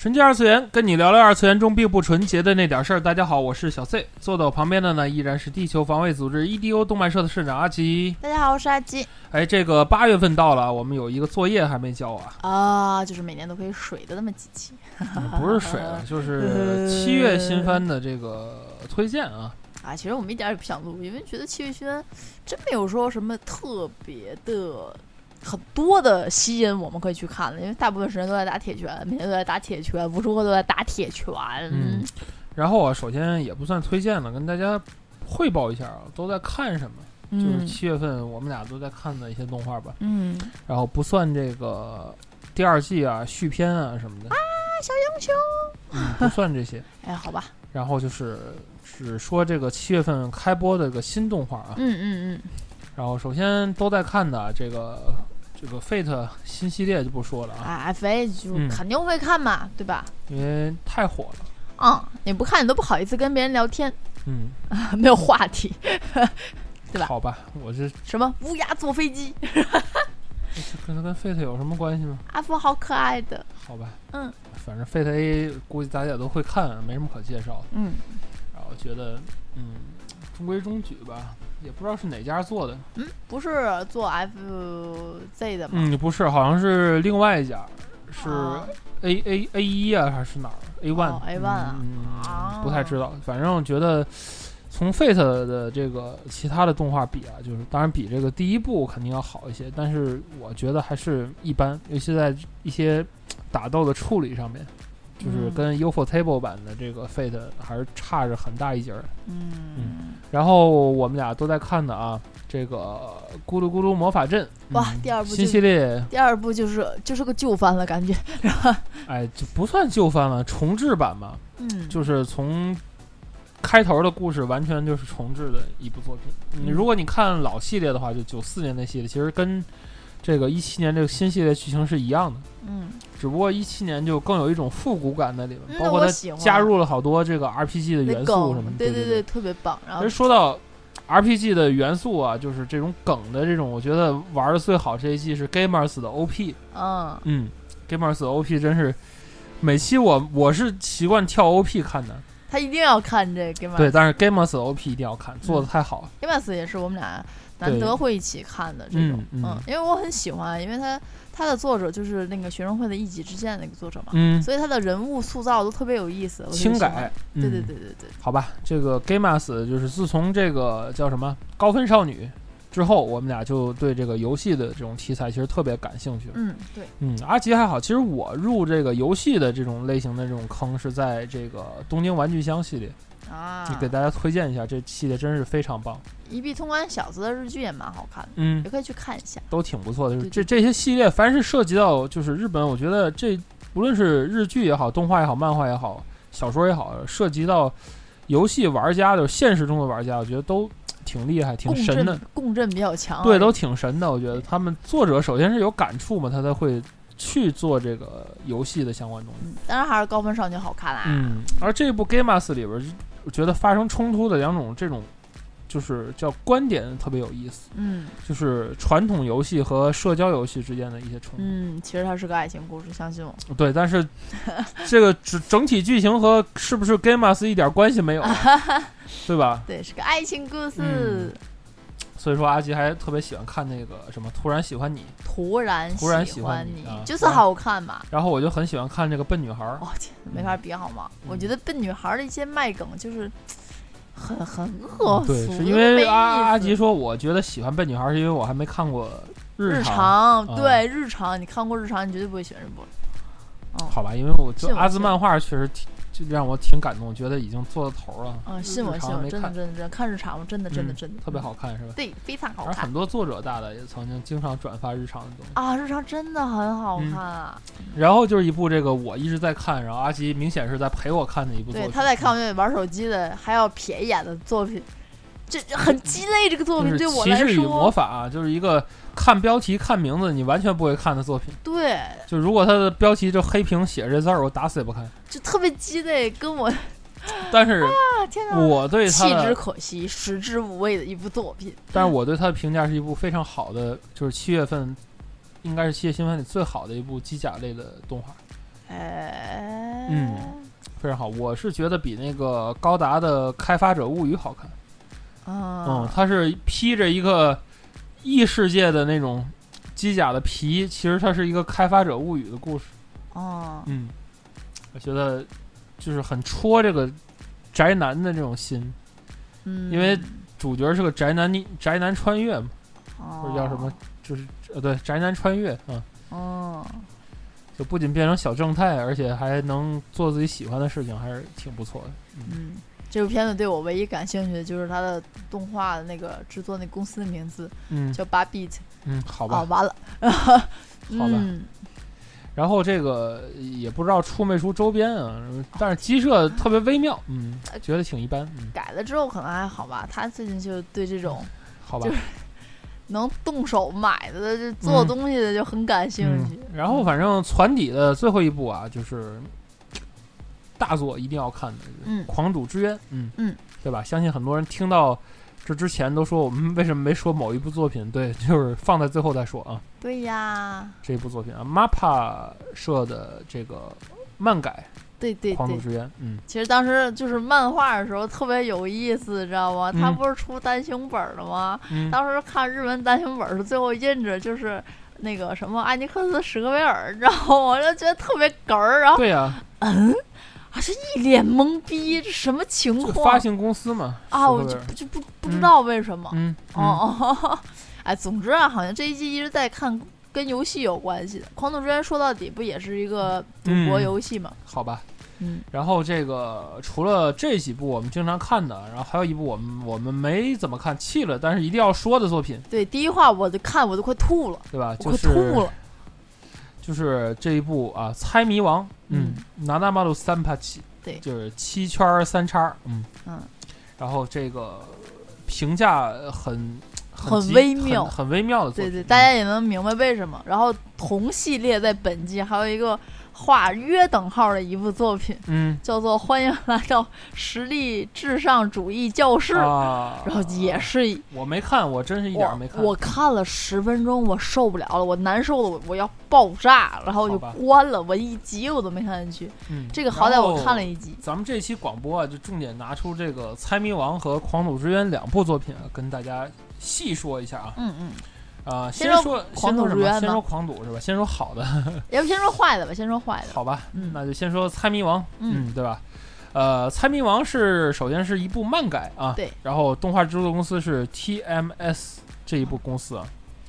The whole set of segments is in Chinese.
纯洁二次元，跟你聊聊二次元中并不纯洁的那点事儿。大家好，我是小 C，坐在我旁边的呢依然是地球防卫组织 EDO 动漫社的社长阿吉。大家好，我是阿吉。哎，这个八月份到了，我们有一个作业还没交啊。啊，就是每年都可以水的那么几期。不是水了，就是 七月新番的这个推荐啊。啊，其实我们一点也不想录，因为觉得七月新番真没有说什么特别的。很多的吸引我们可以去看的，因为大部分时间都在打铁拳，每天都在打铁拳，无时无刻都在打铁拳。嗯，然后啊首先也不算推荐了，跟大家汇报一下啊，都在看什么，就是七月份我们俩都在看的一些动画吧。嗯，然后不算这个第二季啊、续篇啊什么的。啊，小英雄。嗯，不算这些。哎，好吧。然后就是只说这个七月份开播的个新动画啊。嗯嗯嗯。然后首先都在看的这个。这个 Fate 新系列就不说了啊，FA 就肯定会看嘛，对吧？因为太火了。嗯，你不看你都不好意思跟别人聊天。嗯，没有话题，对吧？好吧，我这什么乌鸦坐飞机？可能跟 Fate 有什么关系吗？阿福好可爱的。好吧。嗯。反正 Fate A 估计大家都会看，没什么可介绍的。嗯。然后觉得，嗯，中规中矩吧。也不知道是哪家做的，嗯，不是做 FZ 的吗？嗯，不是，好像是另外一家，是 A A A 一啊，还是哪儿 A one？A one 啊，嗯，不太知道。反正觉得从 Fate 的这个其他的动画比啊，就是当然比这个第一部肯定要好一些，但是我觉得还是一般，尤其在一些打斗的处理上面。就是跟 Ufotable 版的这个 Fate 还是差着很大一截儿。嗯嗯。然后我们俩都在看的啊，这个咕噜咕噜魔法阵。哇，第二部新系列。第二部就是就是个旧番了，感觉是吧。哎，就不算旧番了，重置版嘛。嗯。就是从开头的故事完全就是重置的一部作品。你如果你看老系列的话，就九四年那系列，其实跟这个一七年这个新系列剧情是一样的。嗯。只不过一七年就更有一种复古感在里面，包括它加入了好多这个 RPG 的元素什么的，对对对，特别棒。然后说到 RPG 的元素啊，就是这种梗的这种，我觉得玩的最好这一季是 Gamers 的 OP。嗯嗯，Gamers 的 OP 真是每期我我是习惯跳 OP 看的。他一定要看这 Gamers。对，但是 Gamers 的 OP 一定要看，做的太好了。Gamers 也是我们俩难得会一起看的这种，嗯，因为我很喜欢，因为他。他的作者就是那个学生会的一己之见那个作者嘛，嗯，所以他的人物塑造都特别有意思，轻改，对对对对对，好吧，这个 Gamas 就是自从这个叫什么高分少女之后，我们俩就对这个游戏的这种题材其实特别感兴趣，嗯，对，嗯，阿吉还好，其实我入这个游戏的这种类型的这种坑是在这个东京玩具箱系列。啊，你给大家推荐一下，这系列真是非常棒。一币通关小子的日剧也蛮好看的，嗯，也可以去看一下，都挺不错的。就是这这些系列，凡是涉及到就是日本，我觉得这无论是日剧也好，动画也好，漫画也好，小说也好，涉及到游戏玩家的现实中的玩家，我觉得都挺厉害，挺神的，共振比较强。对，都挺神的。我觉得他们作者首先是有感触嘛，他才会去做这个游戏的相关东西。当然还是高分少女好看啦。嗯，而这部《Gamas》里边。我觉得发生冲突的两种，这种就是叫观点特别有意思。嗯，就是传统游戏和社交游戏之间的一些冲突。嗯，其实它是个爱情故事，相信我。对，但是 这个整整体剧情和是不是 Gamas 一点关系没有，对吧？对，是个爱情故事。所以说，阿吉还特别喜欢看那个什么，突然喜欢你，突然突然喜欢你，就是好看嘛。然后我就很喜欢看这个笨女孩儿，我天，没法比好吗？我觉得笨女孩的一些卖梗就是很很恶俗。对，是因为阿阿吉说，我觉得喜欢笨女孩是因为我还没看过日常。对，日常你看过日常，你绝对不会喜欢这部。好吧，因为我就阿兹漫画确实挺就让我挺感动，觉得已经做到头了。嗯，信我信我，真的真的真的看日常吗？真的真的嗯真的特别好看，是吧？对，非常好看很多作者大的也曾经经常转发日常的东西。啊！日常真的很好嗯看啊！然后就是一部这个我一直在看，然后阿吉明显是在陪我看的一部作对，品。他在看我玩手机的，还要瞥一眼的作品，这这很鸡肋。这个作品对我来骑士与魔，法啊，就是一个看标题看名字你完全不会看的作品。对，就如果它的标题就黑屏写这字儿，我打死也不看。就特别鸡肋，跟我啊 但是天哪！我对它弃之，可惜，食之无味的一部作品。但是我对他的评价是一部非常好的，就是七月份应该是七月新番里最好的一部机甲类的动画，哎，嗯非常好。我是觉得比那个高达的《开发者物语》好看。嗯啊，，它是披着一个异世界的那种机甲的皮，其实它是一个开发者物语的故事。哦，嗯，我觉得就是很戳这个宅男的这种心，嗯，因为主角是个宅男，宅男穿越嘛，哦或者叫什么，就是呃对，宅男穿越啊、嗯哦，就不仅变成小正太，而且还能做自己喜欢的事情，还是挺不错的。嗯，这部片子对我唯一感兴趣的就是它的动画的那个制作那公司的名字嗯叫八 bit。嗯，好哦，吧。完了，好吧嗯然后这个也不知道出没出周边啊，但是鸡舍特别微妙，嗯，觉得挺一般，嗯，改了之后可能还好吧。他最近就对这种好吧就。能动手买的、就做嗯东西的就很感兴嗯趣。，然后反正船底的最后一部啊，就是大作一定要看的，嗯狂赌之渊》，嗯嗯，对吧？相信很多人听到这之前都说我们为什么没说某一部作品？对，就是放在最后再说啊。对呀，这一部作品啊，MAPPA 社的这个漫改《对对对狂赌。之渊》，嗯其实当时就是漫画的时候特别有意思，知道吗？他嗯不是出单行本了吗？嗯，当时看日文单行本是最后印着就是那个什么艾尼克斯史克威尔，你知道吗？我就觉得特别哏儿，然后对呀、还是一脸懵逼，这什么情况发行公司嘛，啊？我就就不不知道为什么。嗯，嗯哦哦，哎，总之啊，好像这一季一直在看跟游戏有关系的。《狂赌之渊》说到底不也是一个赌博嗯游戏吗？好吧。嗯然后这个除了这几部我们经常看的，然后还有一部我们我们没怎么看弃了，但是一定要说的作品，对，第一话我就看我都快吐了，对吧？我快就是吐了。就是这一部啊，《猜谜王》，嗯，拿大马路三帕七，对。就是七圈三叉，嗯。嗯，然后这个评价很很微妙。很很微妙的作品，对对，大家也能明白为什么。然后同系列在本季还有一个画约等号的一部作品，嗯叫做《欢迎来到实力至上主义教室》。啊，然后也是我没看，我真是一点没看，我看了十分钟，我受不了了，我难受的我我要爆炸，然后我就关了，我一集我都没看进去。嗯，这个好歹我看了一集。咱们这期广播啊，就重点拿出这个《猜谜王》和《狂赌之渊》两部作品啊，跟大家细说一下啊。嗯嗯，啊、先说先说狂先说什么？先说狂赌是吧？先说好的，要不先说坏的吧，先说坏的。好吧？嗯那就先说《猜谜王》，嗯对吧？呃，《猜谜王》是首先是一部漫改啊，对，然后动画制作公司是 TMS 这一部公司啊，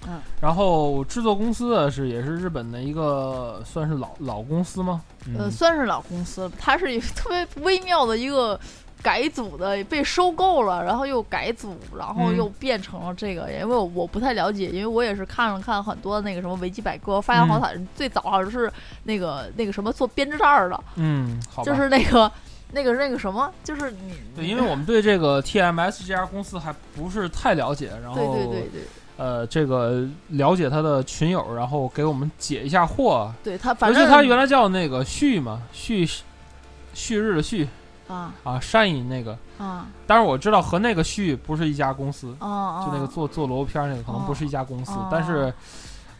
嗯，然后制作公司啊是也是日本的一个算是老老公司吗？嗯，呃，算是老公司，它是一个特别微妙的一个改组的，被收购了，然后又改组，然后嗯又变成了这个。因为我我不太了解，因为我也是看了看很多那个什么维基百科，发现好嗯像最早好像是那个那个什么做编织袋儿的，嗯，好，就是那个那个那个什么，就是你对，因为我们对这个 TMS 这家公司还不是太了解，然后对对对对呃，这个了解他的群友，然后给我们解一下惑。对，他反尤正其他原来叫那个旭嘛，旭旭日的旭啊。啊，善影那个，啊。但是我知道和那个旭不是一家公司，就那个做做萝卜片儿那个可能不是一家公司，哦。但是。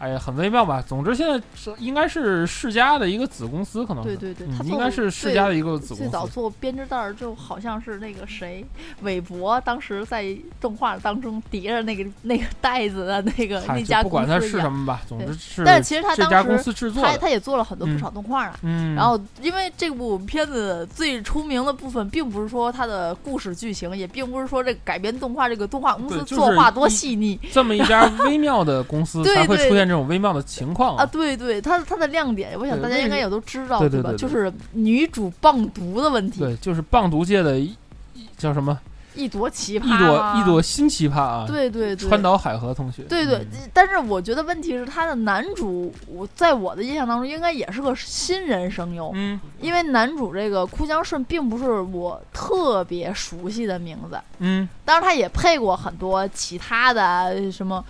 哎呀，很微妙吧？总之，现在是应该是世嘉的一个子公司，可能是对对对，嗯他做应该是世对嘉的一个子公司最早。做编织袋儿，就好像是那个谁，韦伯当时在动画当中叠着那个那个袋子的那个那家不管它是什么吧，总之对是但是其实他这家公当时司制作。他他也做了很多不嗯少动画啊。嗯，然后，因为这部片子最出名的部分，并不是说它的故事剧情，也并不是说这改编动画这个动画公司作画多细腻，这么一家微妙的公司 才会出现这这种微妙的情况啊，对对，它它的亮点，我想大家应该也都知道，吧？对对对对。就是女主棒毒的问题，对，就是棒毒界的一一叫什么？一朵奇葩，一朵一朵新奇葩啊！对对对，川岛海河同学，对对嗯，但是我觉得问题是他的男主，我在我的印象当中应该也是个新人声优，嗯。因为男主这个哭江顺并不是我特别熟悉的名字，嗯。当然他也配过很多其他的什么。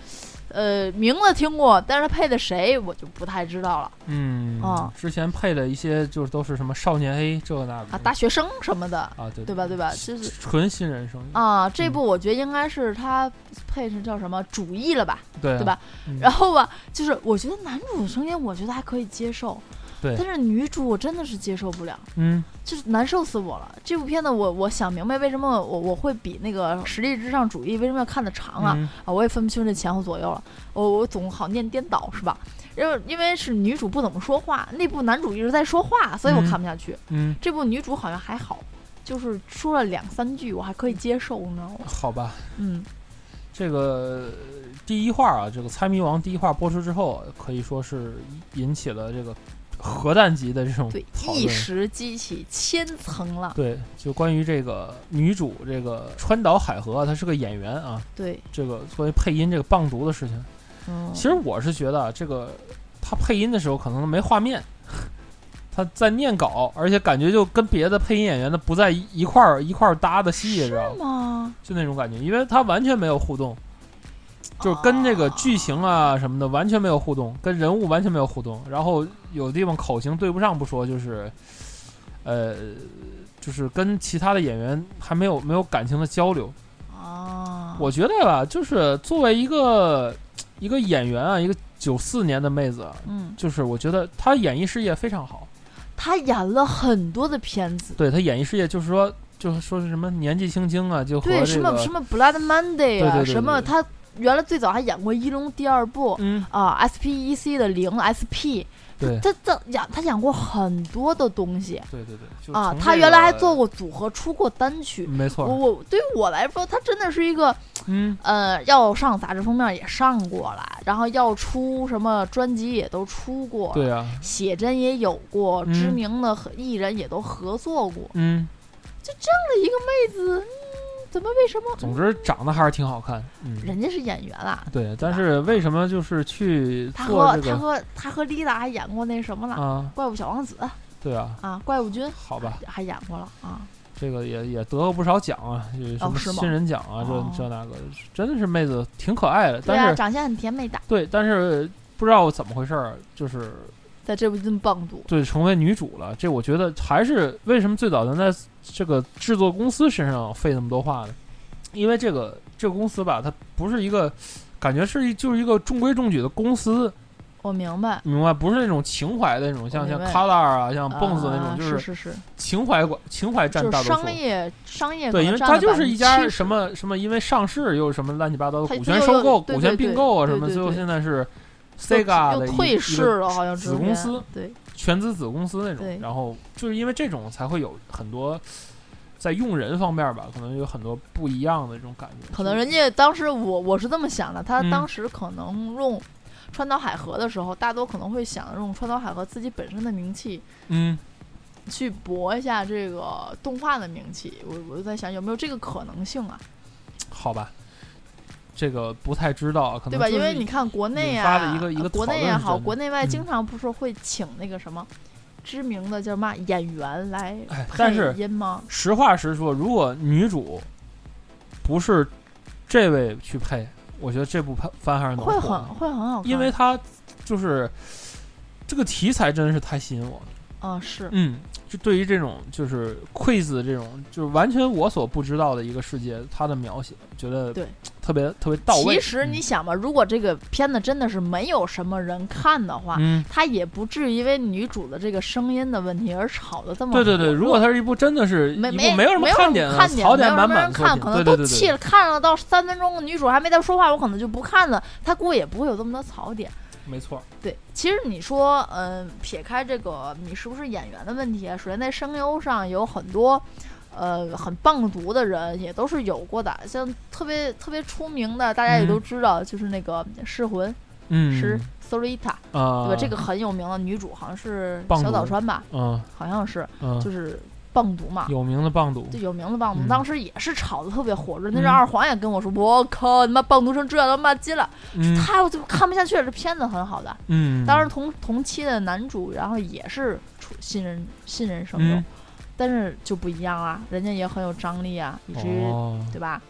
呃，名字听过，但是他配的谁我就不太知道了嗯啊之前配的一些就是都是什么少年 A 这个那个啊，大学生什么的，啊对对吧？对吧？就是纯新人声音啊，这嗯部我觉得应该是他配成叫什么主义了吧？对对吧？嗯然后吧，就是我觉得男主的声音，我觉得还可以接受，对但是女主我真的是接受不了，嗯就是难受死我了。这部片子我我想明白为什么我我会比那个《实力至上主义》为什么要看的长啊、嗯啊！我也分不清这前后左右了，我我总好念颠倒是吧？因为因为是女主不怎么说话，那部男主一直在说话，所以我嗯看不下去。嗯，这部女主好像还好，就是说了两三句，我还可以接受，你知道吗？好吧。嗯，这个第一话啊，这个《猜谜王》第一话播出之后，可以说是引起了这个核弹级的这种对。一时激起千层浪。对，就关于这个女主这个川岛海河，她是个演员啊，对，这个作为配音这个棒读的事情，嗯，其实我是觉得啊这个她配音的时候可能没画面，她在念稿，而且感觉就跟别的配音演员的不在一一块儿一块儿搭的戏，知道吗？吗？就那种感觉，因为她完全没有互动。就是跟这个剧情啊什么的完全没有互动，跟人物完全没有互动，然后有的地方口型对不上不说，就是，呃，就是跟其他的演员还没有没有感情的交流。啊，我觉得吧，就是作为一个一个演员啊，一个九四年的妹子啊，嗯，就是我觉得她演艺事业非常好。她演了很多的片子，对她演艺事业，就是说，就是说是什么年纪轻轻啊，就和对，这个什么什么 Blood Monday 啊，对对对什么她原来最早还演过《一龙》第二部。嗯，啊，SPEC 的零 SP，对他他养他养过很多的东西对对对，啊，他原来还做过组合，出过单曲。没错我，我对于我来说，他真的是一个嗯，呃，要上杂志封面也上过了，然后要出什么专辑也都出过，对啊，写真也有过，嗯知名的和艺人也都合作过。嗯。这样的一个妹子，嗯，怎么为什么？总之长得还是挺好看，嗯，人家是演员啦，对。但是为什么就是去他做这个和他和他和丽达还演过那什么了，啊？怪物小王子》对啊，啊，怪物君好吧，还演过了啊。这个也也得过不少奖啊，什么新人奖啊，哦这这那个，真的是妹子挺可爱的。对啊，但是长相很甜美的，对，但是不知道怎么回事儿，就是在这部这么棒读。对成为女主了。这我觉得还是为什么最早能在这个制作公司身上费那么多话呢？因为这个这个公司吧，它不是一个感觉是一就是一个中规中矩的公司，我明白，明白？不是那种情怀的那种，像像明白 Color 啊，像蹦子那种，啊就是是是是，情怀管情怀占大多数。商业商业对，因为它就是一家什么什么，因为上市又什么乱七八糟的股权收购、股权并购啊什么，最后现在是又 Sega 的一又退市了，好像子公司对，全资子公司那种。然后就是因为这种才会有很多在用人方面吧，可能有很多不一样的这种感觉。可能人家当时我我是这么想的，他嗯当时可能用川岛海河的时候，大多可能会想用川岛海河自己本身的名气嗯，去博一下这个动画的名气。我我就在想有没有这个可能性啊，好吧，这个不太知道，可能对吧？因为你看国内啊，的一个一个呃国内也好，国内外嗯经常不是会请那个什么知名的叫嘛演员来配音吗？实话实说，如果女主不是这位去配，我觉得这部番番还是能会很会很好看，因为它就是这个题材真的是太吸引我了。啊是嗯，就对于这种就是 quiz 这种就是完全我所不知道的一个世界，它的描写觉得对特别特别到位。其实你想吧，如果这个片子真的是没有什么人看的话，嗯，它也不至于因为女主的这个声音的问题而吵得这么对对对，如果它是一部真的是没没没有什么看点啊，看点，槽没有什满么人看，可能对对对对，都气了，看了到三分钟，女主还没在说话，我可能就不看了。他估计也不会有这么多槽点。没错。对，其实你说，嗯、撇开这个你是不是演员的问题啊，首先在声优上有很多。呃，很棒读的人也都是有过的，像特别特别出名的，大家也嗯都知道，就是那个噬魂，嗯是 Sorita，啊，对吧？这个很有名的女主好像是小岛川吧，嗯好像是，嗯，就是棒读嘛。有名的棒读就，有名的棒毒，嗯当时也是炒的特别火热。那嗯阵二黄也跟我说：“我靠，你妈棒毒成这样，他妈鸡了！”嗯他我就看不下去了。这片子很好的，嗯，当时同同期的男主，然后也是出新人新人声优，嗯但是就不一样啊，人家也很有张力啊，以至于、哦，对吧？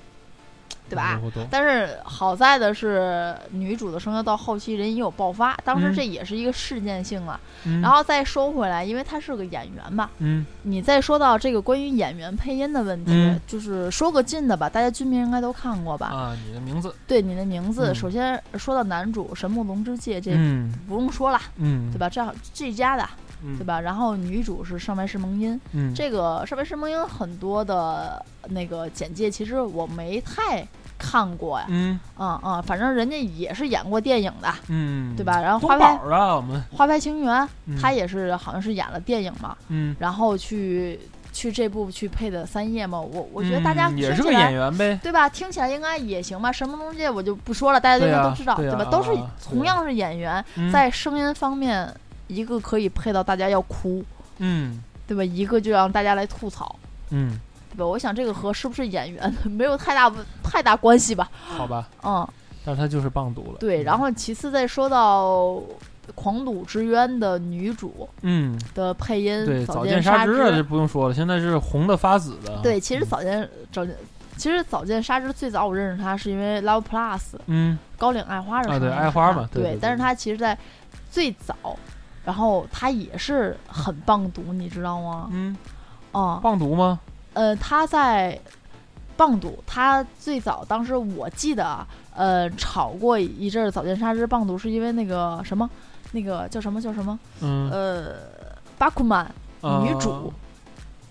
对吧？但是好在的是，女主的声优到后期人也有爆发，当时嗯这也是一个事件性了。嗯然后再说回来，因为她是个演员嘛，嗯你再说到这个关于演员配音的问题，嗯就是说个近的吧，大家军迷应该都看过吧？啊，你的名字，对你的名字，嗯首先说到男主神木龙之介，这嗯不用说了，嗯，对吧？这样这家的，嗯？对吧？然后女主是上白石萌音，嗯，这个上白石萌音很多的那个简介，其实我没太看过呀。嗯嗯嗯，反正人家也是演过电影的，嗯，对吧？然后花牌啊，我们，花牌情缘，嗯他也是好像是演了电影嘛，嗯，然后去去这部去配的三叶嘛。我我觉得大家嗯也是个演员呗，对吧？听起来应该也行吧。神木龙介我就不说了，大家应该都知道，对呀吧？都是啊同样是演员，嗯在声音方面，一个可以配到大家要哭，嗯对吧？一个就让大家来吐槽。嗯，对吧？我想这个和是不是演员 没有太大太大关系吧。好吧，嗯，但是他就是棒读了，对。然后其次再说到《狂赌之渊》的女主嗯，的配音，对，早早见沙之啊这不用说了，现在是红的发紫的，对，其实早见早见，其实早见沙织最早我认识她是因为 Love Plus 嗯高岭爱花的啊对爱花嘛对但是她其实在最早，然后她也是很棒读，你知道吗？嗯，哦、棒读吗？呃，他在棒读，他最早当时我记得啊，呃，炒过一阵儿早间沙之棒读，是因为那个什么，那个叫什么叫什么，嗯，呃，巴库曼女主，啊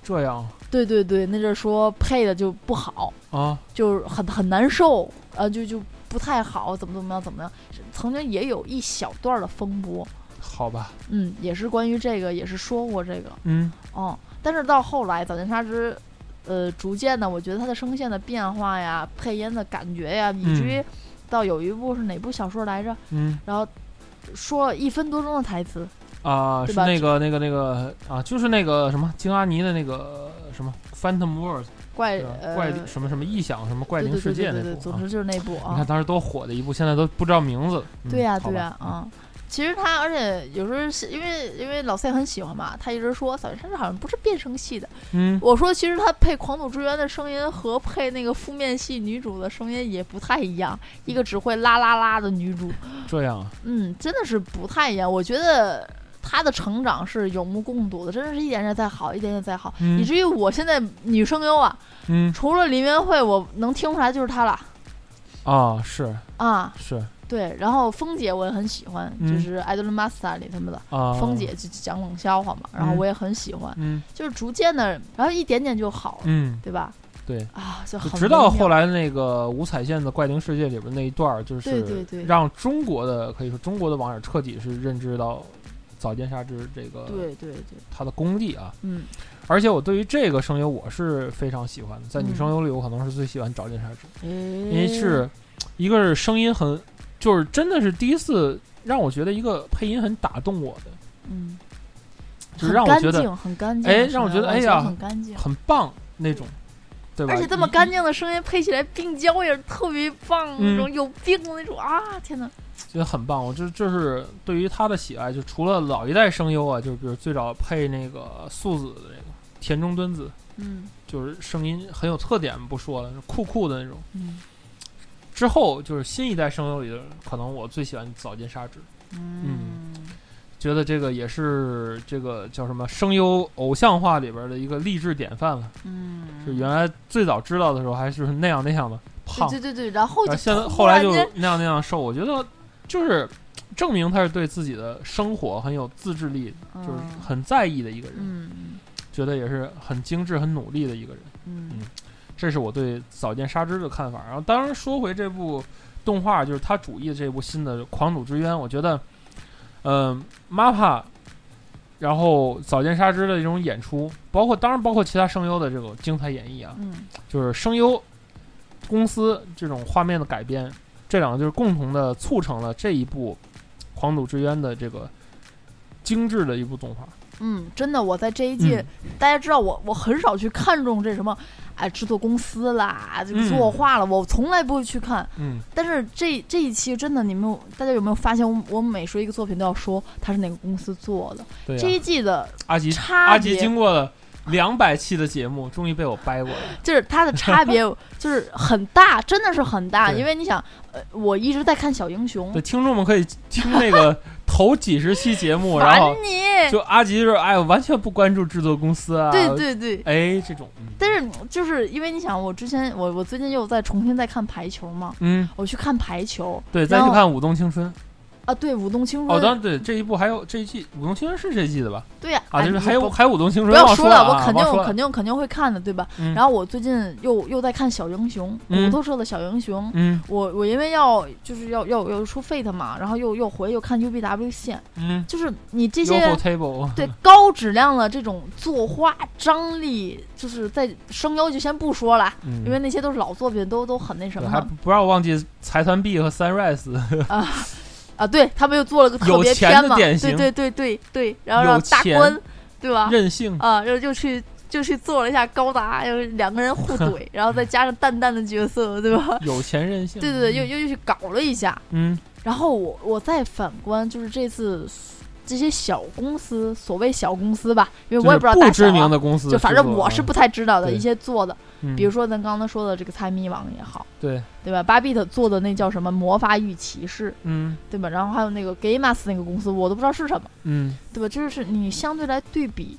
这样。对对对，那阵儿说配的就不好，啊，就是很很难受，呃，就就不太好，怎么怎么样怎么样，曾经也有一小段的风波，好吧，嗯，也是关于这个，也是说过这个，嗯。哦，但是到后来早间沙织，呃，逐渐的，我觉得他的声线的变化呀，配音的感觉呀，以至于到有一部是哪部小说来着，嗯。然后说一分多钟的台词，啊，是那个那个那个啊，就是那个什么京阿尼的那个什么 Phantom World，怪怪什么什么异想什么怪灵世界那部啊总之就是那部啊你啊。看，当时多火的一部，现在都不知道名字。嗯对呀、对呀、啊。其实他，而且有时候是因为因为老赛很喜欢嘛，他一直说早见沙织好像不是变声系的。嗯，我说其实他配《狂赌之渊》的声音和配那个负面系女主的声音也不太一样，一个只会啦啦啦的女主，这样啊，嗯，真的是不太一样。我觉得她的成长是有目共睹的，真的是一点点在好，一点点在好，嗯以至于我现在女声优啊，嗯除了林元惠，我能听出来就是她了啊，是啊。是对，然后风姐我也很喜欢，嗯就是《Idol Master》里他们的啊，峰姐就讲冷笑话嘛，然后嗯我也很喜欢，嗯就是逐渐的，然后一点点就好了，嗯，对吧？对。啊，就直到后来那个五彩线的怪灵世界里边那一段，就是让中国的可以说中国的网友彻底是认知到早间沙织这个对对对，他的功力啊。嗯而且我对于这个声优我是非常喜欢的，在女嗯声优里我可能是最喜欢早见沙织。因因为是一个是声音很，就是真的是第一次让我觉得一个配音很打动我的，嗯，就是很干让我觉得净，很干净，哎让我觉得吧哎呀很干净。很棒那种，对吧？而且这么干净的声音配起来病娇也是特别棒，嗯那种有病的那种啊！天哪，觉得很棒。我这这是对于他的喜爱，就除了老一代声优啊，就比如最早配那个素子的那个田中敦子，嗯就是声音很有特点，不说了，酷酷的那种。嗯之后就是新一代声优里的，可能我最喜欢早见沙织，嗯觉得这个也是这个叫什么声优偶像化里边的一个励志典范了。嗯，就原来最早知道的时候还是那样那样的胖，对对对对，然后就然现在后来就那样那样瘦。我觉得就是证明他是对自己的生活很有自制力，就是嗯很在意的一个人，嗯觉得也是很精致、很努力的一个人。嗯这是我对早见沙织的看法。然后，当然说回这部动画，就是他主义这部新的《狂赌之渊》，我觉得，嗯、MAPPA，然后早见沙织的这种演出，包括当然包括其他声优的这种精彩演绎啊，嗯就是声优公司这种画面的改编，这两个就是共同的促成了这一部《狂赌之渊》的这个精致的一部动画。嗯，真的，我在这一季，嗯大家知道我我很少去看重这什么，哎，制作公司啦，这个嗯作画了，我从来不会去看。嗯，但是这这一期真的，你们有大家有没有发现我，我每说一个作品都要说它是哪个公司做的？对呀、这一季的阿吉差阿吉别经过了两百期的节目，终于被我掰过了。就是它的差别 就是很大，真的是很大。因为你想，呃，我一直在看小英雄。对，，听众们可以听那个头几十期节目，然后你。就阿吉就是哎，我完全不关注制作公司啊，对对对，哎，这种，嗯。但是就是因为你想，我之前我我最近又在重新在看排球嘛，嗯，我去看排球对，再去看《舞动青春》啊，对，舞动青哦，春，当然对这一部还有这一季《舞动青春》是这一季的吧？对呀，啊，哎就是还有不还有《舞动青春不》要说了啊，我肯定肯定肯定会看的，对吧？嗯然后我最近又又在看小英雄，嗯骨头社的小英雄。嗯我我因为要就是要要要出 Fate 嘛，然后又又回又看 UBW 线，嗯，就是你这些对 高质量的这种作画张力，就是在声优就先不说了，嗯，因为那些都是老作品，都都很那什么不让我忘记财团 B 和 Sunrise，啊啊！对他们又做了个特有钱别篇嘛，的典型对对对对对，然后让大钱关，对吧？任性，啊，然后就去就去做了一下高达，又两个人互怼，然后再加上淡淡的角色，对吧？有钱任性，对对对，又又又去搞了一下。嗯然后我我再反观，就是这次这些小公司，所谓小公司吧，因为我也不知道就是不知名的公司，就反正我是不，太知道的一些做的，嗯。比如说咱刚才说的这个猜谜网也好，对，对吧？巴比特做的那叫什么魔法与骑士，嗯。对吧？然后还有那个 Gamas 那个公司，我都不知道是什么，嗯，对吧？这就是你相对来对比，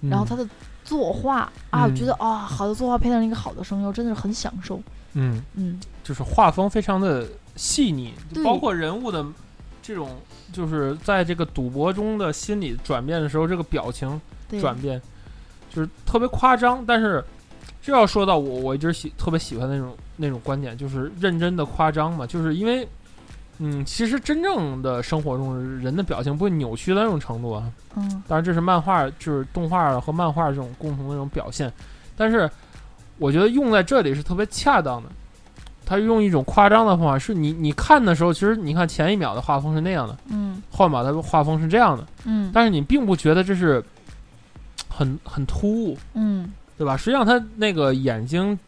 嗯。然后它的作画啊，我嗯觉得啊，好的作画配上一个好的声优，真的是很享受。嗯，嗯，就是画风非常的细腻，包括人物的这种，就是在这个赌博中的心理转变的时候，这个表情，转变，就是特别夸张。但是这要说到我，我一直喜特别喜欢那种那种观点，就是认真的夸张嘛，就是因为。嗯，其实真正的生活中，人的表情不会扭曲到那种程度啊。嗯当然，这是漫画，就是动画和漫画这种共同的这种表现。但是，我觉得用在这里是特别恰当的。他用一种夸张的方法，是你你看的时候，其实你看前一秒的画风是那样的，嗯。后一秒的画风是这样的，嗯。但是你并不觉得这是很很突兀，嗯。对吧？实际上，他那个眼睛、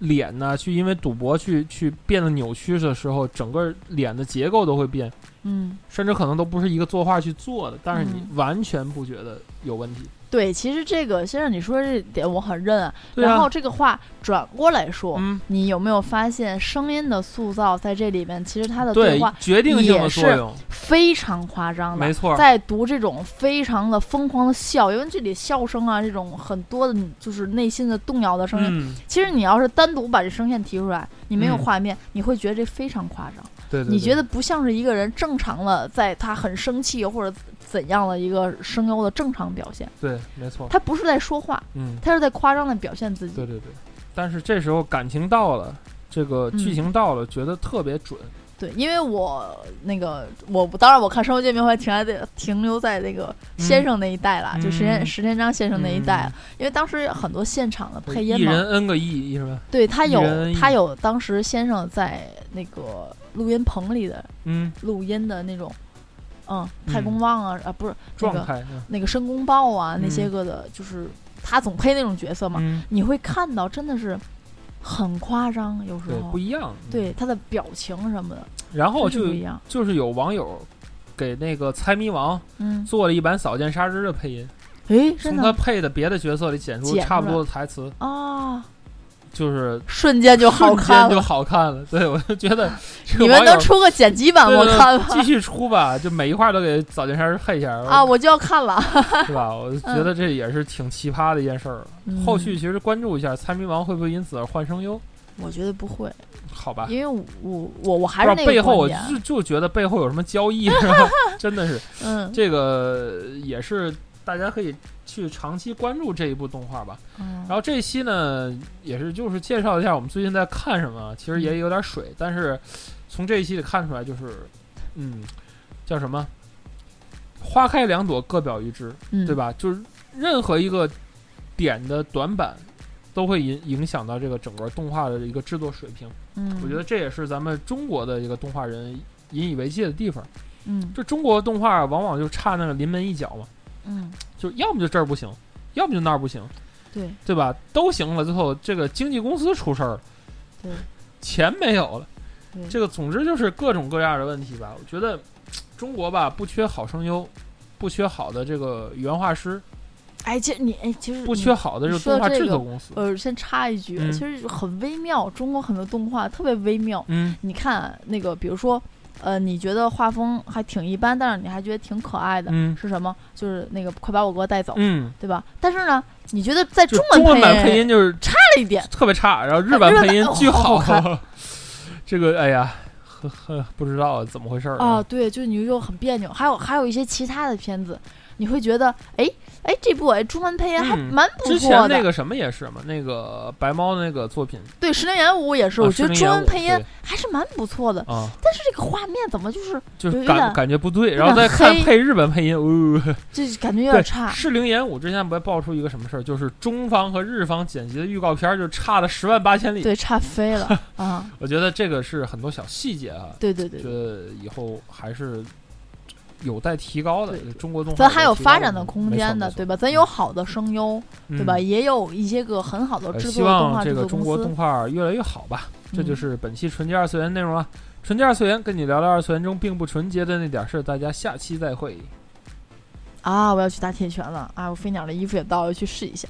脸呢，去因为赌博去去变得扭曲的时候，整个脸的结构都会变，嗯，甚至可能都不是一个作画去做的，但是你嗯。完全不觉得有问题。对，其实这个先生你说这点我很认然后这个话转过来说，嗯，你有没有发现声音的塑造在这里面，其实它的对话，决定性的也是作用，非常夸张的。没错。在读这种非常的疯狂的笑，因为这里笑声啊，这种很多的就是内心的动摇的声音。嗯，其实你要是单独把这声线提出来，你没有嗯画面，你会觉得这非常夸张。对对，你觉得得不像是一个人正常的，在他很生气或者怎样的一个声优的正常表现，对，没错。他不是在说话，嗯，他是在夸张的表现自己。对对对。但是这时候感情到了，这个剧嗯情到了，觉得特别准。对，因为我那个我当然我看《生活界面会》停在这停留在那个先生那一代了，就石石田章先生那一代了，因为当时很多现场的配音嘛，一人 N 个亿是吧？对他有他有当时先生在那个录音棚里的嗯，录音的那种，嗯，嗯太公望啊啊不是那个状态。嗯那个申公豹啊那些嗯个的，就是他总配那种角色嘛，嗯，你会看到真的是很夸张，有时，候不一样。嗯。对他的表情什么的，然后就就是有网友给那个猜谜王嗯，做了一版扫剑杀之的配音，诶，真的从他配的别的角色里剪出差不多的台词，啊，就是瞬间就好瞬间就看了。好看了。对，我就觉得 你们能出个剪辑版我看吗？继续出吧，就每一块都给扫剑杀之配一下啊，，我就要看了。是吧？我觉得这也是挺奇葩的一件事儿。嗯后续其实关注一下猜谜王会不会因此而换声优，我觉得不会，好吧？因为我我我我还是那个背后，我就觉得背后有什么交易，是吧？真的是嗯这个也是大家可以去长期关注这一部动画吧。嗯，然后这一期呢，也是就是介绍一下我们最近在看什么，其实也有点水，但是从这一期里看出来，就是嗯，叫什么？花开两朵，各表一枝，嗯对？吧？就是任何一个点的短板，都会影影响到这个整个动画的一个制作水平。嗯，我觉得这也是咱们中国的一个动画人引以为戒的地方。嗯就中国动画往往就差那个临门一脚嘛，嗯，就要么就这儿不行，要么就那儿不行，对对吧？都行了，最后这个经纪公司出事儿了，对，钱没有了，这个总之就是各种各样的问题吧。我觉得中国吧不缺好声优，不缺好的这个原画师，哎，其实你哎，其实不缺好的这个动画制作公司。呃，先插一句，嗯其实很微妙，中国很多动画特别微妙。嗯你看那个，比如说，呃，你觉得画风还挺一般，但是你还觉得挺可爱的，嗯是什么？就是那个快把我哥带走，嗯，对吧？但是呢，你觉得在中文中文版配音音就是差了一点，特别差，然后日版配音巨哦好好好。这个哎呀，呵呵，不知道怎么回事儿啊，对，就是你就很别扭。还有还有一些其他的片子，你会觉得，哎哎，这部哎中文配音还嗯蛮不错的。前那个什么也是嘛，那个白猫的那个作品，对《十零演武》也是，啊我觉得中文配音还是蛮不错的。啊，但是这个画面怎么就是就是感感觉不对，然后再看配日本配音，哦，这感觉有点，差？适龄演武之前不还爆出一个什么事儿，就是中方和日方剪辑的预告片儿就差了十万八千里。对，差飞了啊！我觉得这个是很多小细节啊，对对对觉，得以后还是有待提高的。中国动画咱还有发展的空间的，对吧？咱有好的声优，对吧？嗯也有一些个很好的制作的动望这个中国。动画越来越好吧。这就嗯是本期纯洁二次元内容了。纯洁二次元跟你聊聊二次元中并不纯洁的那点事儿，大家下期再会。啊！我要去打铁拳了啊！我飞鸟的衣服也到了，要去试一下。